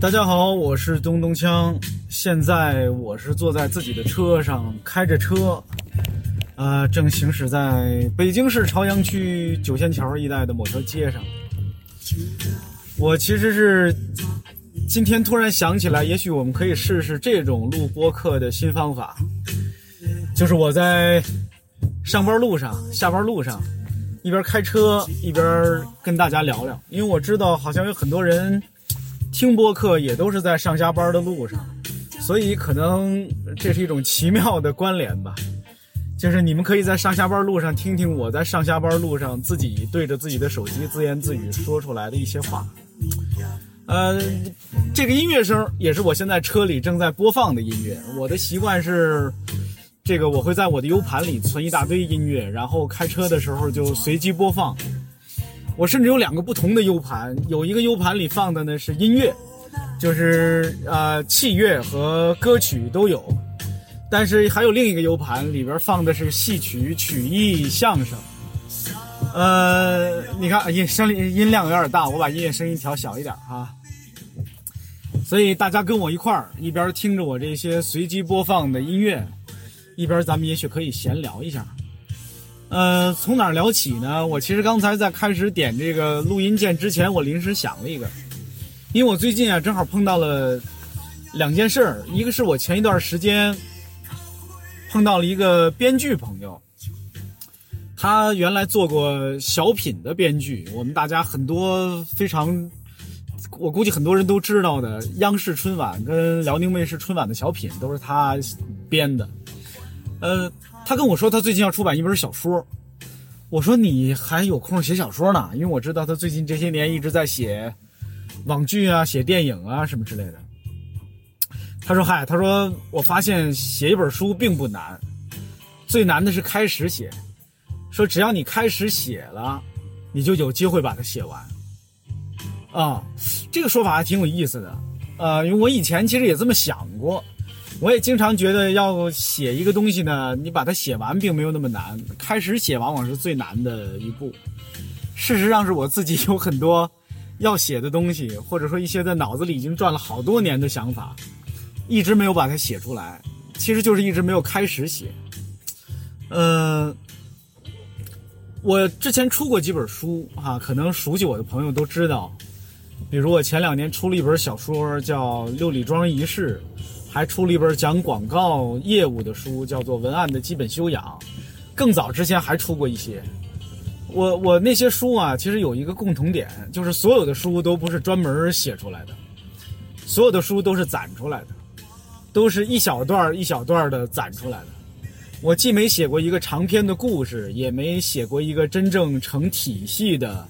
大家好，我是东东锵。现在我是坐在自己的车上，开着车，呃，正行驶在北京市朝阳区九仙桥一带的某条街上。我其实是今天突然想起来，也许我们可以试试这种录播客的新方法，就是我在上班路上、下班路上，一边开车一边跟大家聊聊，因为我知道好像有很多人。听播客也都是在上下班的路上，所以可能这是一种奇妙的关联吧。就是你们可以在上下班路上听听我在上下班路上自己对着自己的手机自言自语说出来的一些话。呃，这个音乐声也是我现在车里正在播放的音乐。我的习惯是，这个我会在我的 U 盘里存一大堆音乐，然后开车的时候就随机播放。我甚至有两个不同的 U 盘，有一个 U 盘里放的呢是音乐，就是呃器乐和歌曲都有，但是还有另一个 U 盘里边放的是戏曲、曲艺、相声。呃，你看音声音量有点大，我把音乐声音调小一点啊。所以大家跟我一块儿，一边听着我这些随机播放的音乐，一边咱们也许可以闲聊一下。呃，从哪聊起呢？我其实刚才在开始点这个录音键之前，我临时想了一个，因为我最近啊正好碰到了两件事儿，一个是我前一段时间碰到了一个编剧朋友，他原来做过小品的编剧，我们大家很多非常，我估计很多人都知道的，央视春晚跟辽宁卫视春晚的小品都是他编的，呃。他跟我说，他最近要出版一本小说。我说你还有空写小说呢？因为我知道他最近这些年一直在写网剧啊、写电影啊什么之类的。他说：“嗨，他说我发现写一本书并不难，最难的是开始写。说只要你开始写了，你就有机会把它写完。”啊，这个说法还挺有意思的。呃，因为我以前其实也这么想过。我也经常觉得，要写一个东西呢，你把它写完并没有那么难，开始写往往是最难的一步。事实上，是我自己有很多要写的东西，或者说一些在脑子里已经转了好多年的想法，一直没有把它写出来，其实就是一直没有开始写。呃，我之前出过几本书哈，可能熟悉我的朋友都知道，比如我前两年出了一本小说，叫《六里庄遗事》。还出了一本讲广告业务的书，叫做《文案的基本修养》。更早之前还出过一些。我我那些书啊，其实有一个共同点，就是所有的书都不是专门写出来的，所有的书都是攒出来的，都是一小段一小段的攒出来的。我既没写过一个长篇的故事，也没写过一个真正成体系的，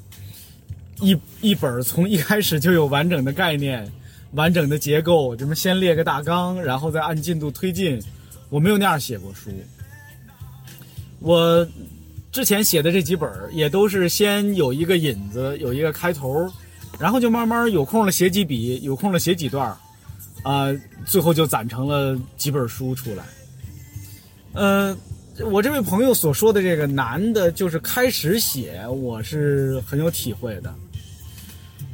一一本从一开始就有完整的概念。完整的结构，什么先列个大纲，然后再按进度推进？我没有那样写过书。我之前写的这几本也都是先有一个引子，有一个开头，然后就慢慢有空了写几笔，有空了写几段，啊，最后就攒成了几本书出来。呃，我这位朋友所说的这个难的，就是开始写，我是很有体会的。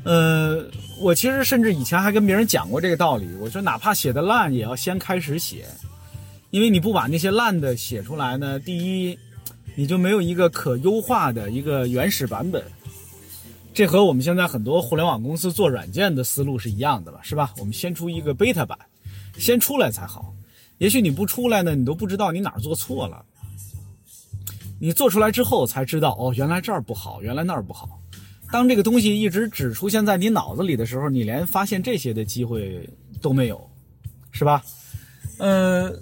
呃，我其实甚至以前还跟别人讲过这个道理。我说，哪怕写的烂，也要先开始写，因为你不把那些烂的写出来呢，第一，你就没有一个可优化的一个原始版本。这和我们现在很多互联网公司做软件的思路是一样的了，是吧？我们先出一个 beta 版，先出来才好。也许你不出来呢，你都不知道你哪儿做错了。你做出来之后才知道，哦，原来这儿不好，原来那儿不好。当这个东西一直只出现在你脑子里的时候，你连发现这些的机会都没有，是吧？呃，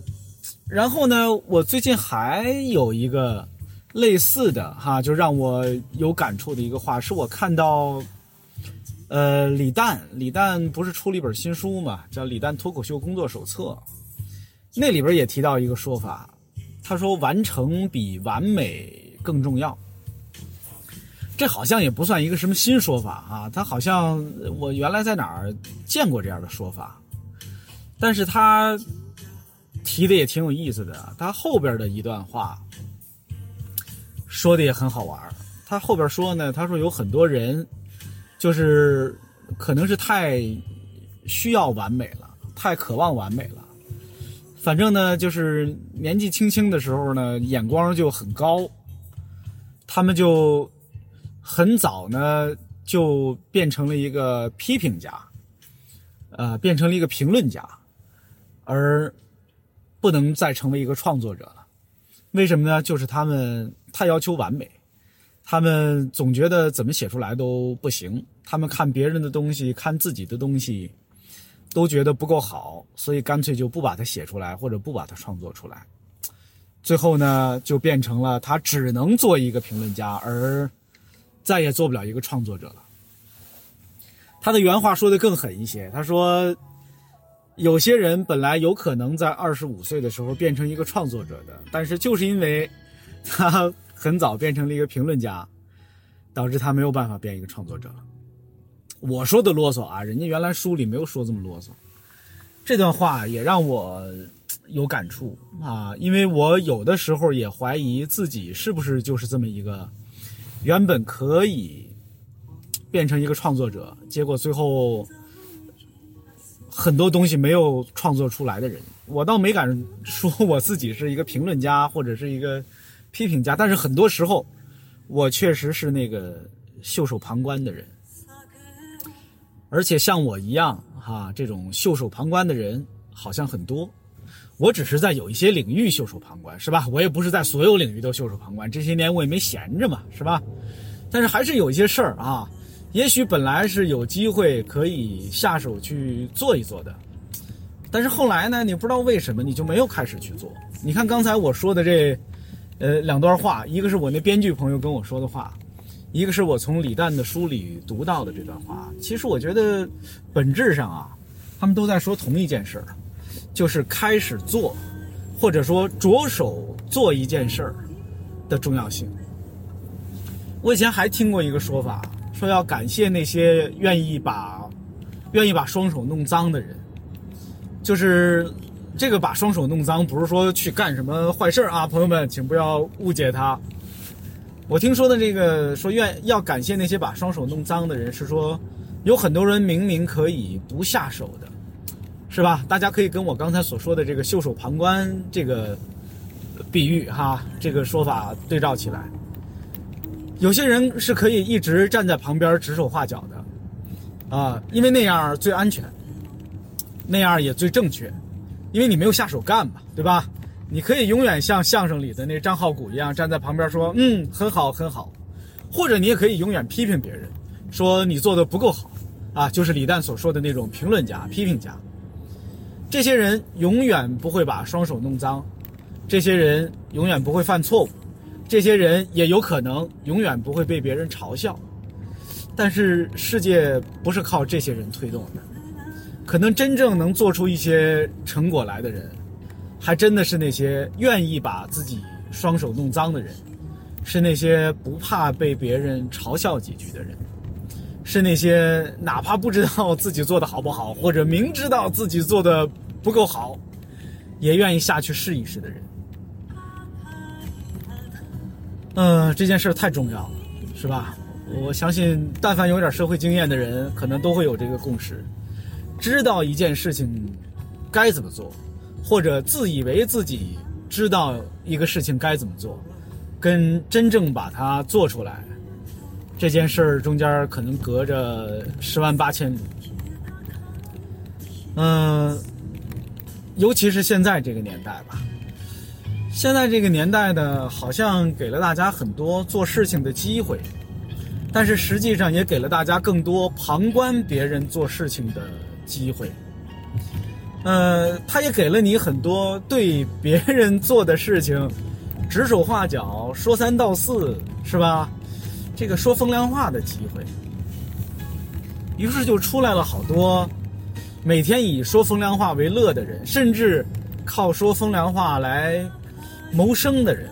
然后呢，我最近还有一个类似的哈，就让我有感触的一个话，是我看到，呃，李诞，李诞不是出了一本新书嘛，叫《李诞脱口秀工作手册》，那里边也提到一个说法，他说完成比完美更重要。这好像也不算一个什么新说法啊，他好像我原来在哪儿见过这样的说法，但是他提的也挺有意思的。他后边的一段话说的也很好玩他后边说呢，他说有很多人就是可能是太需要完美了，太渴望完美了。反正呢，就是年纪轻轻的时候呢，眼光就很高，他们就很早呢就变成了一个批评家，呃，变成了一个评论家，而不能再成为一个创作者了。为什么呢？就是他们太要求完美。他们总觉得怎么写出来都不行，他们看别人的东西，看自己的东西，都觉得不够好，所以干脆就不把它写出来，或者不把它创作出来。最后呢，就变成了他只能做一个评论家，而再也做不了一个创作者了。他的原话说的更狠一些，他说：“有些人本来有可能在二十五岁的时候变成一个创作者的，但是就是因为他。”很早变成了一个评论家，导致他没有办法变一个创作者了。我说的啰嗦啊，人家原来书里没有说这么啰嗦。这段话也让我有感触啊，因为我有的时候也怀疑自己是不是就是这么一个原本可以变成一个创作者，结果最后很多东西没有创作出来的人。我倒没敢说我自己是一个评论家或者是一个。批评家，但是很多时候，我确实是那个袖手旁观的人，而且像我一样哈，这种袖手旁观的人好像很多。我只是在有一些领域袖手旁观，是吧？我也不是在所有领域都袖手旁观。这些年我也没闲着嘛，是吧？但是还是有一些事儿啊，也许本来是有机会可以下手去做一做的，但是后来呢，你不知道为什么你就没有开始去做。你看刚才我说的这。呃，两段话，一个是我那编剧朋友跟我说的话，一个是我从李诞的书里读到的这段话。其实我觉得，本质上啊，他们都在说同一件事儿，就是开始做，或者说着手做一件事儿的重要性。我以前还听过一个说法，说要感谢那些愿意把愿意把双手弄脏的人，就是。这个把双手弄脏，不是说去干什么坏事啊，朋友们，请不要误解他。我听说的这个说愿要感谢那些把双手弄脏的人，是说有很多人明明可以不下手的，是吧？大家可以跟我刚才所说的这个袖手旁观这个比喻哈，这个说法对照起来，有些人是可以一直站在旁边指手画脚的啊，因为那样最安全，那样也最正确。因为你没有下手干嘛，对吧？你可以永远像相声里的那张浩古一样站在旁边说：“嗯，很好，很好。”或者你也可以永远批评别人，说你做的不够好，啊，就是李诞所说的那种评论家、批评家。这些人永远不会把双手弄脏，这些人永远不会犯错误，这些人也有可能永远不会被别人嘲笑。但是世界不是靠这些人推动的。可能真正能做出一些成果来的人，还真的是那些愿意把自己双手弄脏的人，是那些不怕被别人嘲笑几句的人，是那些哪怕不知道自己做的好不好，或者明知道自己做的不够好，也愿意下去试一试的人。嗯，这件事太重要了，是吧？我相信，但凡有点社会经验的人，可能都会有这个共识。知道一件事情该怎么做，或者自以为自己知道一个事情该怎么做，跟真正把它做出来，这件事儿中间可能隔着十万八千里。嗯，尤其是现在这个年代吧，现在这个年代呢，好像给了大家很多做事情的机会，但是实际上也给了大家更多旁观别人做事情的。机会，呃，他也给了你很多对别人做的事情指手画脚、说三道四，是吧？这个说风凉话的机会，于是就出来了好多每天以说风凉话为乐的人，甚至靠说风凉话来谋生的人。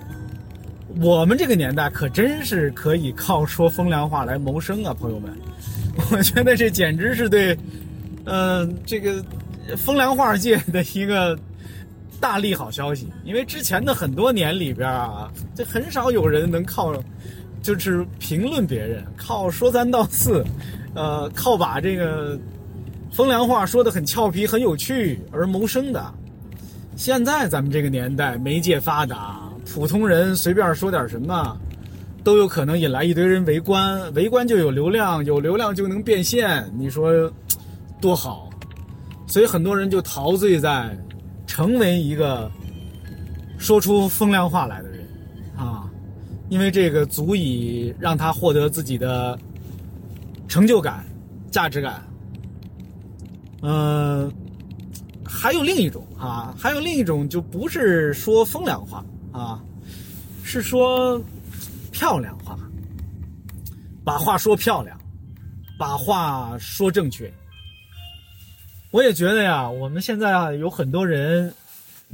我们这个年代可真是可以靠说风凉话来谋生啊，朋友们！我觉得这简直是对。嗯，这个风凉话界的一个大利好消息，因为之前的很多年里边啊，这很少有人能靠，就是评论别人，靠说三道四，呃，靠把这个风凉话说的很俏皮、很有趣而谋生的。现在咱们这个年代，媒介发达，普通人随便说点什么，都有可能引来一堆人围观，围观就有流量，有流量就能变现，你说多好？所以很多人就陶醉在成为一个说出风凉话来的人啊，因为这个足以让他获得自己的成就感、价值感。嗯。还有另一种啊，还有另一种就不是说风凉话啊，是说漂亮话，把话说漂亮，把话说正确。我也觉得呀，我们现在啊有很多人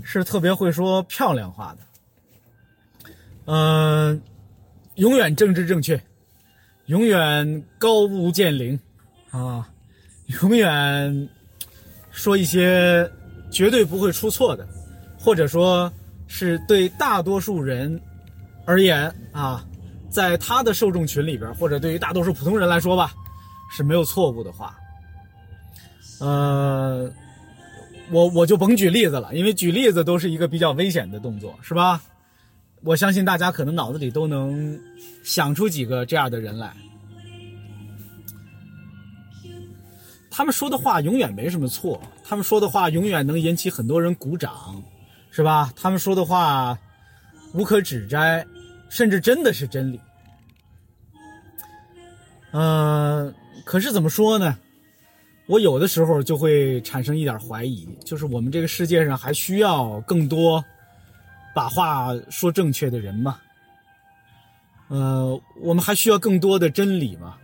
是特别会说漂亮话的，嗯，永远政治正确，永远高屋建瓴啊，永远。说一些绝对不会出错的，或者说是对大多数人而言啊，在他的受众群里边，或者对于大多数普通人来说吧，是没有错误的话。呃，我我就甭举例子了，因为举例子都是一个比较危险的动作，是吧？我相信大家可能脑子里都能想出几个这样的人来。他们说的话永远没什么错，他们说的话永远能引起很多人鼓掌，是吧？他们说的话无可指摘，甚至真的是真理。嗯，可是怎么说呢？我有的时候就会产生一点怀疑，就是我们这个世界上还需要更多把话说正确的人吗？呃，我们还需要更多的真理吗？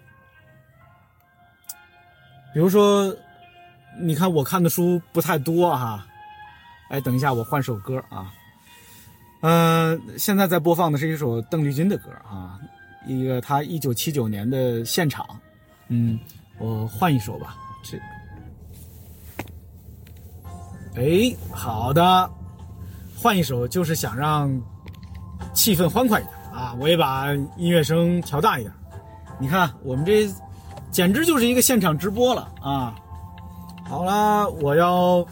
比如说，你看我看的书不太多哈，哎，等一下我换首歌啊，嗯，现在在播放的是一首邓丽君的歌啊，一个她一九七九年的现场，嗯，我换一首吧，这，哎，好的，换一首就是想让气氛欢快一点。啊，我也把音乐声调大一点，你看我们这。简直就是一个现场直播了啊！好了，我要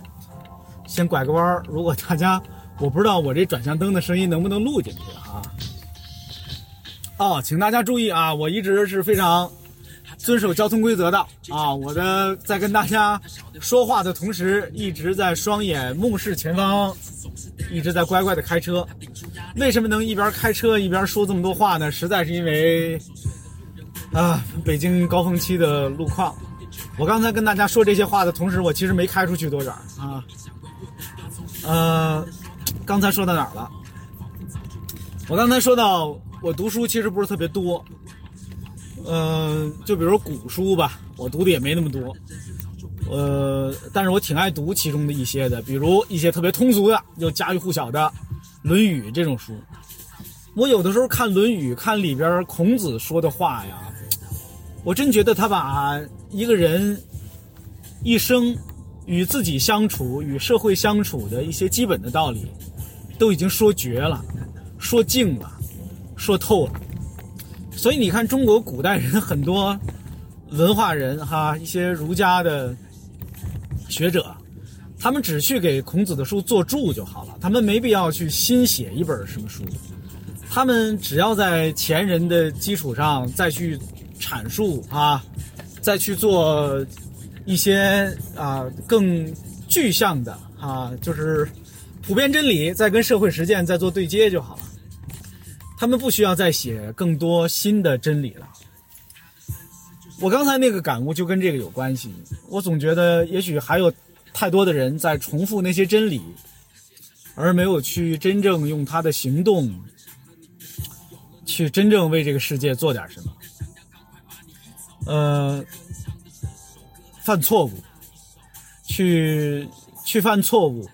先拐个弯儿。如果大家，我不知道我这转向灯的声音能不能录进去啊？哦，请大家注意啊！我一直是非常遵守交通规则的啊！我的在跟大家说话的同时，一直在双眼目视前方，一直在乖乖的开车。为什么能一边开车一边说这么多话呢？实在是因为。啊，北京高峰期的路况。我刚才跟大家说这些话的同时，我其实没开出去多远啊。呃，刚才说到哪儿了？我刚才说到我读书其实不是特别多。嗯，就比如古书吧，我读的也没那么多。呃，但是我挺爱读其中的一些的，比如一些特别通俗的、又家喻户晓的《论语》这种书。我有的时候看《论语》，看里边孔子说的话呀。我真觉得他把一个人一生与自己相处、与社会相处的一些基本的道理，都已经说绝了、说尽了、说透了。所以你看，中国古代人很多文化人哈，一些儒家的学者，他们只去给孔子的书做注就好了，他们没必要去新写一本什么书，他们只要在前人的基础上再去。阐述啊，再去做一些啊更具象的啊，就是普遍真理，再跟社会实践再做对接就好了。他们不需要再写更多新的真理了。我刚才那个感悟就跟这个有关系。我总觉得，也许还有太多的人在重复那些真理，而没有去真正用他的行动去真正为这个世界做点什么。呃，犯错误，去去犯错误，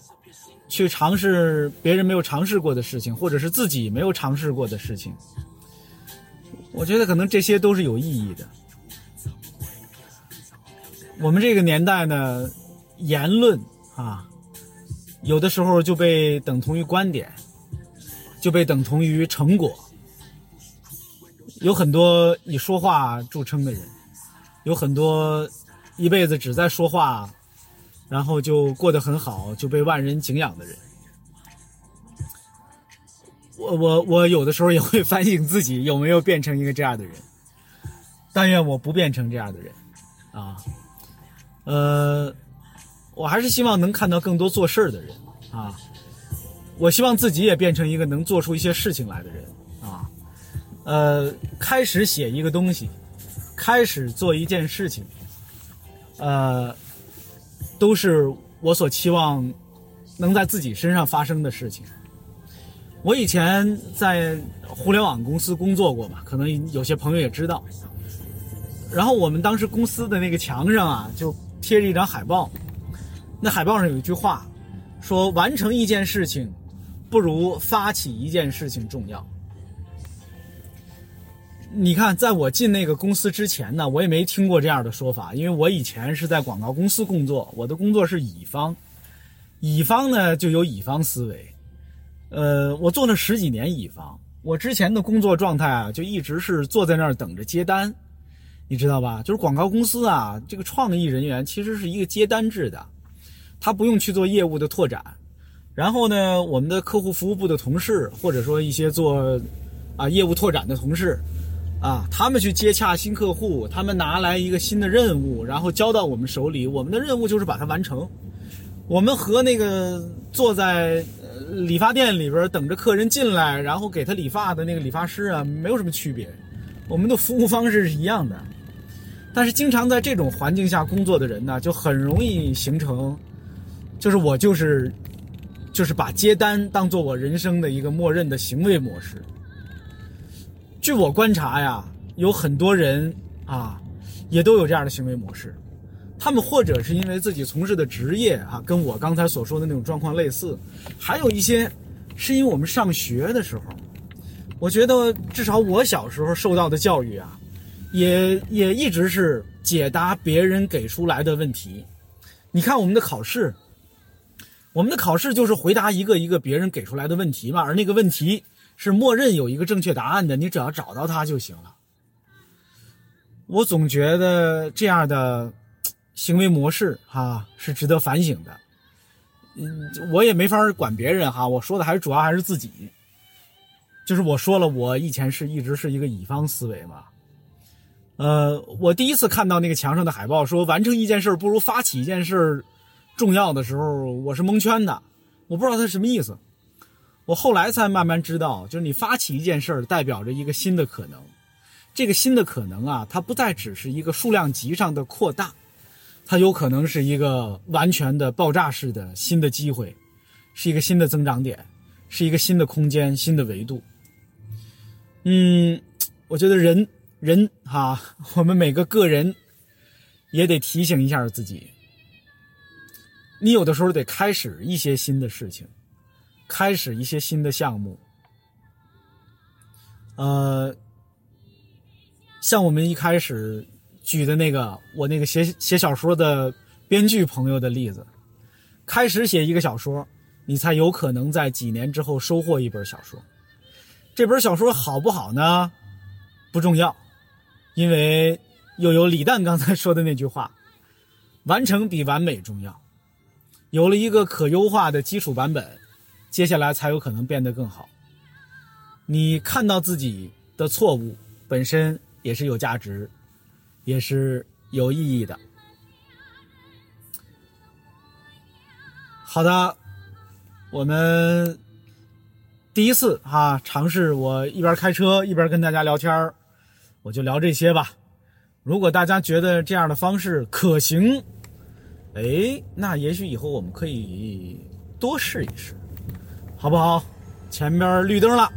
去尝试别人没有尝试过的事情，或者是自己没有尝试过的事情，我觉得可能这些都是有意义的。我们这个年代呢，言论啊，有的时候就被等同于观点，就被等同于成果，有很多以说话著称的人。有很多一辈子只在说话，然后就过得很好，就被万人敬仰的人。我我我有的时候也会反省自己有没有变成一个这样的人。但愿我不变成这样的人，啊，呃，我还是希望能看到更多做事儿的人啊。我希望自己也变成一个能做出一些事情来的人啊。呃，开始写一个东西，开始做一件事情，呃，都是我所期望能在自己身上发生的事情。我以前在互联网公司工作过嘛，可能有些朋友也知道。然后我们当时公司的那个墙上啊，就贴着一张海报，那海报上有一句话，说完成一件事情，不如发起一件事情重要。你看，在我进那个公司之前呢，我也没听过这样的说法，因为我以前是在广告公司工作，我的工作是乙方，乙方呢就有乙方思维，呃，我做了十几年乙方，我之前的工作状态啊，就一直是坐在那儿等着接单。你知道吧？就是广告公司啊，这个创意人员其实是一个接单制的，他不用去做业务的拓展。然后呢，我们的客户服务部的同事，或者说一些做啊业务拓展的同事，啊，他们去接洽新客户，他们拿来一个新的任务，然后交到我们手里，我们的任务就是把它完成。我们和那个坐在理发店里边等着客人进来，然后给他理发的那个理发师啊，没有什么区别，我们的服务方式是一样的。但是经常在这种环境下工作的人呢，就很容易形成，就是我就是，就是把接单当做我人生的一个默认的行为模式。据我观察呀，有很多人啊，也都有这样的行为模式。他们或者是因为自己从事的职业啊，跟我刚才所说的那种状况类似，还有一些是因为我们上学的时候，我觉得至少我小时候受到的教育啊。也也一直是解答别人给出来的问题。你看我们的考试，我们的考试就是回答一个一个别人给出来的问题嘛，而那个问题是默认有一个正确答案的，你只要找到它就行了。我总觉得这样的行为模式哈是值得反省的。嗯，我也没法管别人哈，我说的还是主要还是自己。就是我说了，我以前是一直是一个乙方思维嘛。呃，我第一次看到那个墙上的海报说“完成一件事不如发起一件事重要的时候”，我是蒙圈的，我不知道它什么意思。我后来才慢慢知道，就是你发起一件事代表着一个新的可能。这个新的可能啊，它不再只是一个数量级上的扩大，它有可能是一个完全的爆炸式的新的机会，是一个新的增长点，是一个新的空间、新的维度。嗯，我觉得人。人哈，我们每个个人也得提醒一下自己，你有的时候得开始一些新的事情，开始一些新的项目。呃，像我们一开始举的那个我那个写写小说的编剧朋友的例子，开始写一个小说，你才有可能在几年之后收获一本小说。这本小说好不好呢？不重要。因为又有李诞刚才说的那句话，完成比完美重要。有了一个可优化的基础版本，接下来才有可能变得更好。你看到自己的错误本身也是有价值，也是有意义的。好的，我们第一次哈尝试，我一边开车一边跟大家聊天。我就聊这些吧。如果大家觉得这样的方式可行，哎，那也许以后我们可以多试一试，好不好？前面绿灯了，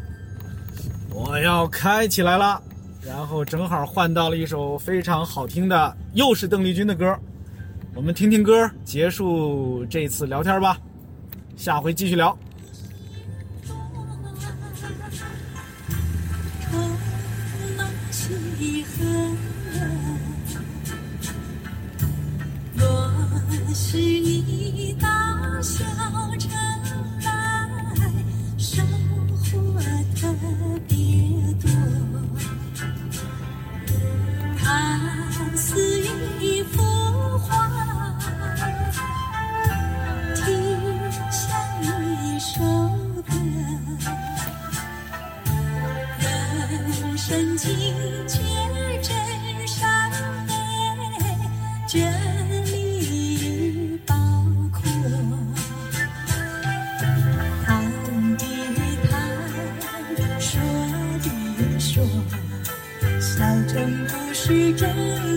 我要开起来了。然后正好换到了一首非常好听的，又是邓丽君的歌。我们听听歌，结束这次聊天吧。下回继续聊。去证。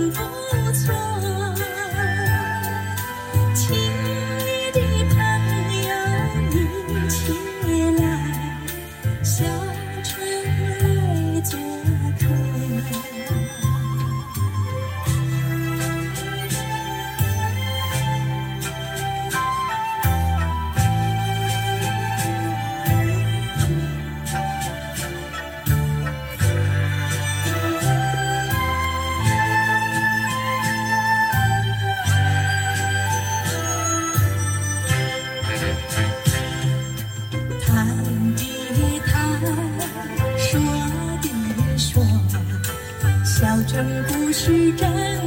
真不虚，真不